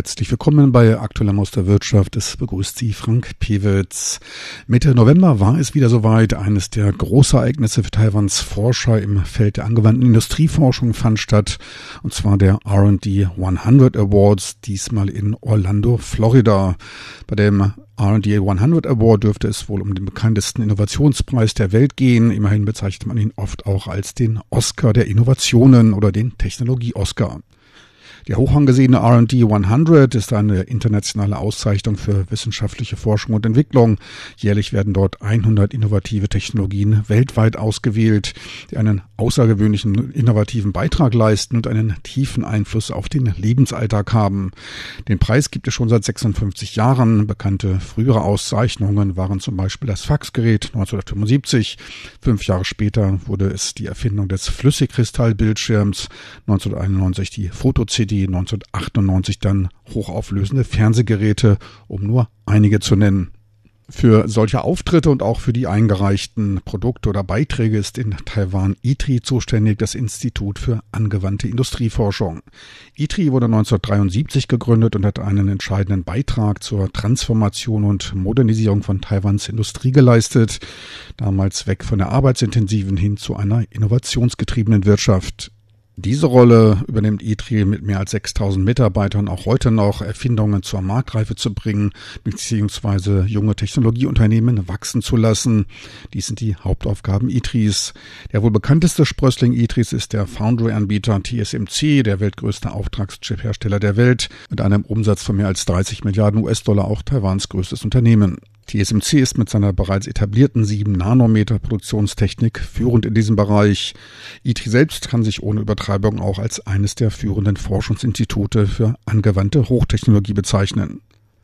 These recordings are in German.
Herzlich willkommen bei Aktueller Maus der Wirtschaft. Es begrüßt Sie Frank Pewitz. Mitte November war es wieder soweit. Eines der Großereignisse für Taiwans Forscher im Feld der angewandten Industrieforschung fand statt. Und zwar der R&D 100 Awards, diesmal in Orlando, Florida. Bei dem R&D 100 Award dürfte es wohl um den bekanntesten Innovationspreis der Welt gehen. Immerhin bezeichnet man ihn oft auch als den Oscar der Innovationen oder den Technologie-Oscar. Der hoch angesehene R&D 100 ist eine internationale Auszeichnung für wissenschaftliche Forschung und Entwicklung. Jährlich werden dort 100 innovative Technologien weltweit ausgewählt, die einen außergewöhnlichen innovativen Beitrag leisten und einen tiefen Einfluss auf den Lebensalltag haben. Den Preis gibt es schon seit 56 Jahren. Bekannte frühere Auszeichnungen waren zum Beispiel das Faxgerät 1975. Fünf Jahre später wurde es die Erfindung des Flüssigkristallbildschirms, 1991 die Foto-CD 1998 dann hochauflösende Fernsehgeräte, um nur einige zu nennen. Für solche Auftritte und auch für die eingereichten Produkte oder Beiträge ist in Taiwan ITRI zuständig, das Institut für angewandte Industrieforschung. ITRI wurde 1973 gegründet und hat einen entscheidenden Beitrag zur Transformation und Modernisierung von Taiwans Industrie geleistet, damals weg von der arbeitsintensiven hin zu einer innovationsgetriebenen Wirtschaft. Diese Rolle übernimmt ITRI mit mehr als 6000 Mitarbeitern auch heute noch, Erfindungen zur Marktreife zu bringen, beziehungsweise junge Technologieunternehmen wachsen zu lassen. Dies sind die Hauptaufgaben ITRIs. Der wohl bekannteste Sprössling ITRIs ist der Foundry-Anbieter TSMC, der weltgrößte Auftragschip-Hersteller der Welt, mit einem Umsatz von mehr als 30 Milliarden US-Dollar auch Taiwans größtes Unternehmen. TSMC ist mit seiner bereits etablierten 7 Nanometer Produktionstechnik führend in diesem Bereich. IT selbst kann sich ohne Übertreibung auch als eines der führenden Forschungsinstitute für angewandte Hochtechnologie bezeichnen.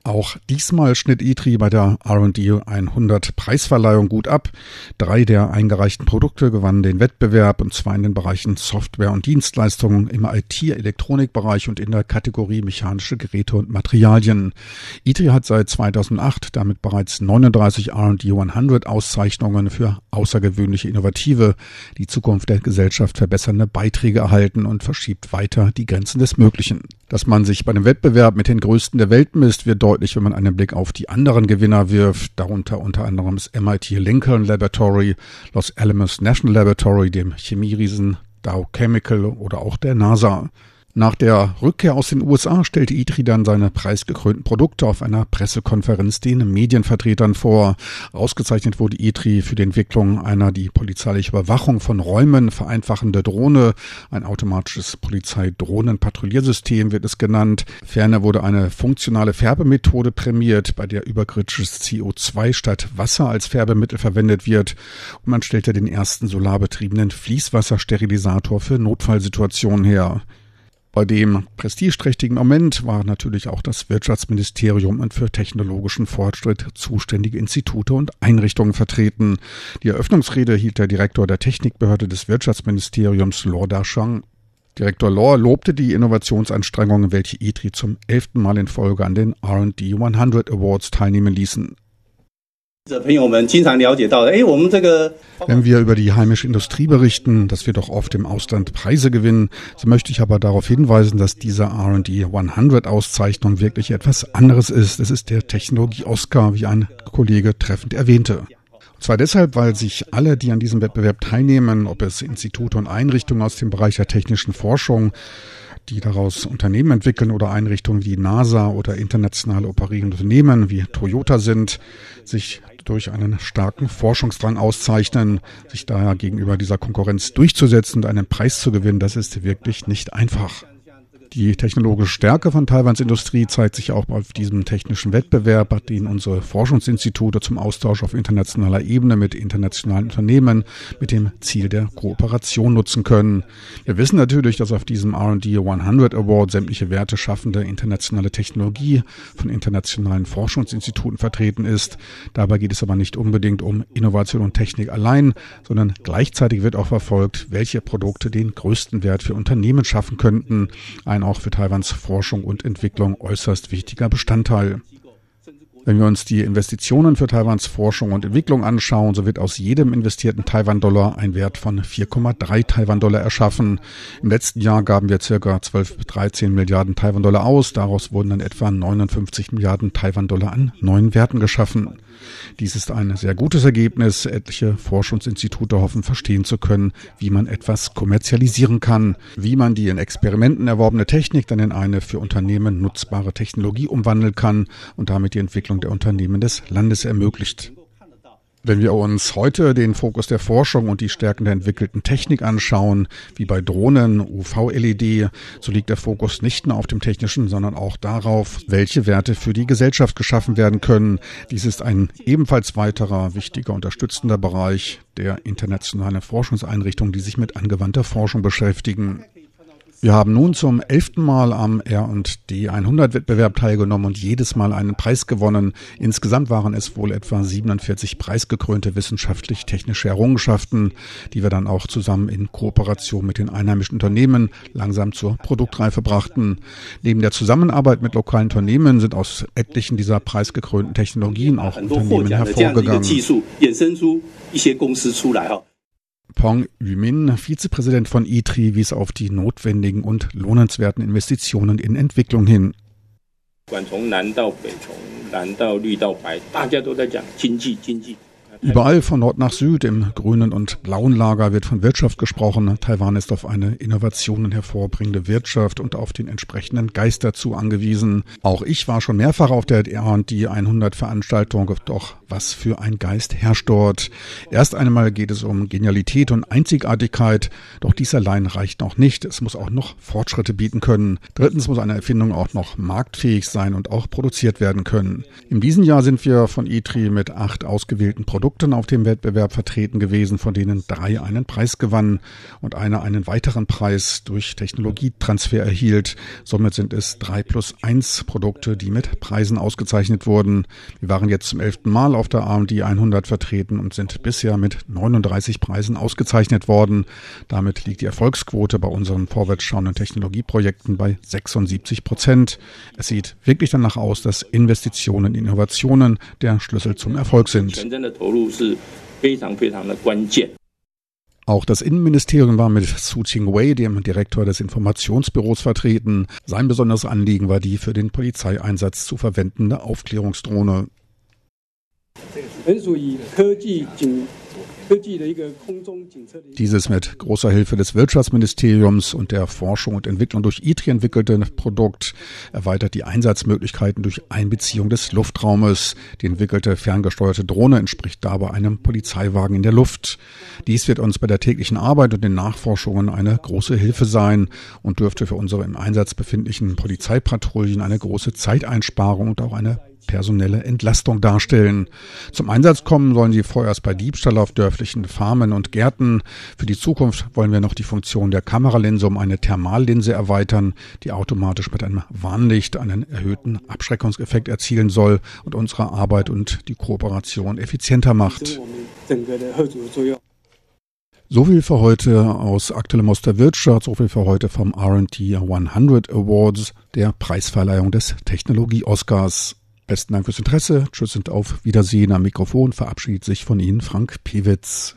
Auch diesmal schnitt ITRI bei der R&D 100 Preisverleihung gut ab. Drei der eingereichten Produkte gewannen den Wettbewerb und zwar in den Bereichen Software und Dienstleistungen im IT-Elektronikbereich und in der Kategorie mechanische Geräte und Materialien. ITRI hat seit 2008 damit bereits 39 R&D 100 Auszeichnungen für außergewöhnliche innovative, die Zukunft der Gesellschaft verbessernde Beiträge erhalten und verschiebt weiter die Grenzen des Möglichen. Dass man sich bei dem Wettbewerb mit den Größten der Welt misst, wird deutlich, wenn man einen Blick auf die anderen Gewinner wirft, darunter unter anderem das MIT Lincoln Laboratory, Los Alamos National Laboratory, dem Chemieriesen Dow Chemical oder auch der NASA. Nach der Rückkehr aus den USA stellte ITRI dann seine preisgekrönten Produkte auf einer Pressekonferenz den Medienvertretern vor. Ausgezeichnet wurde ITRI für die Entwicklung einer die polizeiliche Überwachung von Räumen vereinfachende Drohne. Ein automatisches Polizeidrohnenpatrouilliersystem wird es genannt. Ferner wurde eine funktionale Färbemethode prämiert, bei der überkritisches CO2 statt Wasser als Färbemittel verwendet wird. Und man stellte den ersten solarbetriebenen Fließwassersterilisator für Notfallsituationen her. Bei dem prestigeträchtigen Moment war natürlich auch das Wirtschaftsministerium und für technologischen Fortschritt zuständige Institute und Einrichtungen vertreten. Die Eröffnungsrede hielt der Direktor der Technikbehörde des Wirtschaftsministeriums, Lor Dashang. Direktor Lor lobte die Innovationsanstrengungen, welche ITRI zum elften Mal in Folge an den R&D 100 Awards teilnehmen ließen. Wenn wir über die heimische Industrie berichten, dass wir doch oft im Ausland Preise gewinnen, so möchte ich aber darauf hinweisen, dass diese R&D 100 Auszeichnung wirklich etwas anderes ist. Es ist der Technologie-Oscar, wie ein Kollege treffend erwähnte. Und zwar deshalb, weil sich alle, die an diesem Wettbewerb teilnehmen, ob es Institute und Einrichtungen aus dem Bereich der technischen Forschung, die daraus Unternehmen entwickeln oder Einrichtungen wie NASA oder internationale operierende Unternehmen wie Toyota sind, sich durch einen starken Forschungsdrang auszeichnen. Sich daher gegenüber dieser Konkurrenz durchzusetzen und einen Preis zu gewinnen, das ist wirklich nicht einfach. Die technologische Stärke von Taiwans Industrie zeigt sich auch auf diesem technischen Wettbewerb, den unsere Forschungsinstitute zum Austausch auf internationaler Ebene mit internationalen Unternehmen mit dem Ziel der Kooperation nutzen können. Wir wissen natürlich, dass auf diesem R&D 100 Award sämtliche Werte schaffende internationale Technologie von internationalen Forschungsinstituten vertreten ist. Dabei geht es aber nicht unbedingt um Innovation und Technik allein, sondern gleichzeitig wird auch verfolgt, welche Produkte den größten Wert für Unternehmen schaffen könnten. Auch für Taiwans Forschung und Entwicklung äußerst wichtiger Bestandteil. Wenn wir uns die Investitionen für Taiwans Forschung und Entwicklung anschauen, so wird aus jedem investierten Taiwan-Dollar ein Wert von 4,3 Taiwan-Dollar erschaffen. Im letzten Jahr gaben wir circa 12 bis 13 Milliarden Taiwan-Dollar aus. Daraus wurden dann etwa 59 Milliarden Taiwan-Dollar an neuen Werten geschaffen. Dies ist ein sehr gutes Ergebnis. Etliche Forschungsinstitute hoffen verstehen zu können, wie man etwas kommerzialisieren kann, wie man die in Experimenten erworbene Technik dann in eine für Unternehmen nutzbare Technologie umwandeln kann und damit die Entwicklung der Unternehmen des Landes ermöglicht. Wenn wir uns heute den Fokus der Forschung und die Stärken der entwickelten Technik anschauen, wie bei Drohnen, UV-LED, so liegt der Fokus nicht nur auf dem technischen, sondern auch darauf, welche Werte für die Gesellschaft geschaffen werden können. Dies ist ein ebenfalls weiterer wichtiger unterstützender Bereich der internationalen Forschungseinrichtungen, die sich mit angewandter Forschung beschäftigen. Wir haben nun zum elften Mal am R&D 100 Wettbewerb teilgenommen und jedes Mal einen Preis gewonnen. Insgesamt waren es wohl etwa 47 preisgekrönte wissenschaftlich-technische Errungenschaften, die wir dann auch zusammen in Kooperation mit den einheimischen Unternehmen langsam zur Produktreife brachten. Neben der Zusammenarbeit mit lokalen Unternehmen sind aus etlichen dieser preisgekrönten Technologien auch Unternehmen hervorgegangen. Pong Yumin, Vizepräsident von ITRI, wies auf die notwendigen und lohnenswerten Investitionen in Entwicklung hin. Überall von Nord nach Süd, im grünen und blauen Lager wird von Wirtschaft gesprochen. Taiwan ist auf eine Innovationen hervorbringende Wirtschaft und auf den entsprechenden Geist dazu angewiesen. Auch ich war schon mehrfach auf der RD 100 Veranstaltung, doch was für ein Geist herrscht dort. Erst einmal geht es um Genialität und Einzigartigkeit, doch dies allein reicht noch nicht. Es muss auch noch Fortschritte bieten können. Drittens muss eine Erfindung auch noch marktfähig sein und auch produziert werden können. In diesem Jahr sind wir von ITRI mit acht ausgewählten Produkten auf dem Wettbewerb vertreten gewesen, von denen drei einen Preis gewannen und einer einen weiteren Preis durch Technologietransfer erhielt. Somit sind es drei plus eins Produkte, die mit Preisen ausgezeichnet wurden. Wir waren jetzt zum elften Mal auf der AMD 100 vertreten und sind bisher mit 39 Preisen ausgezeichnet worden. Damit liegt die Erfolgsquote bei unseren vorwärtsschauenden Technologieprojekten bei 76 Prozent. Es sieht wirklich danach aus, dass Investitionen in Innovationen der Schlüssel zum Erfolg sind. Auch das Innenministerium war mit Su Ching-wei, dem Direktor des Informationsbüros, vertreten. Sein besonderes Anliegen war die für den Polizeieinsatz zu verwendende Aufklärungsdrohne. Dieses mit großer Hilfe des Wirtschaftsministeriums und der Forschung und Entwicklung durch ITRI entwickelte Produkt erweitert die Einsatzmöglichkeiten durch Einbeziehung des Luftraumes. Die entwickelte ferngesteuerte Drohne entspricht dabei einem Polizeiwagen in der Luft. Dies wird uns bei der täglichen Arbeit und den Nachforschungen eine große Hilfe sein und dürfte für unsere im Einsatz befindlichen Polizeipatrouillen eine große Zeiteinsparung und auch eine personelle Entlastung darstellen. Zum Einsatz kommen sollen sie vorerst bei Diebstahl auf dörflichen Farmen und Gärten. Für die Zukunft wollen wir noch die Funktion der Kameralinse um eine Thermallinse erweitern, die automatisch mit einem Warnlicht einen erhöhten Abschreckungseffekt erzielen soll und unsere Arbeit und die Kooperation effizienter macht. So viel für heute aus aktuellem aus Wirtschaft, so viel für heute vom R&D 100 Awards, der Preisverleihung des Technologie-Oscars. Besten Dank fürs Interesse. Tschüss und auf Wiedersehen am Mikrofon. Verabschiedet sich von Ihnen Frank Pewitz.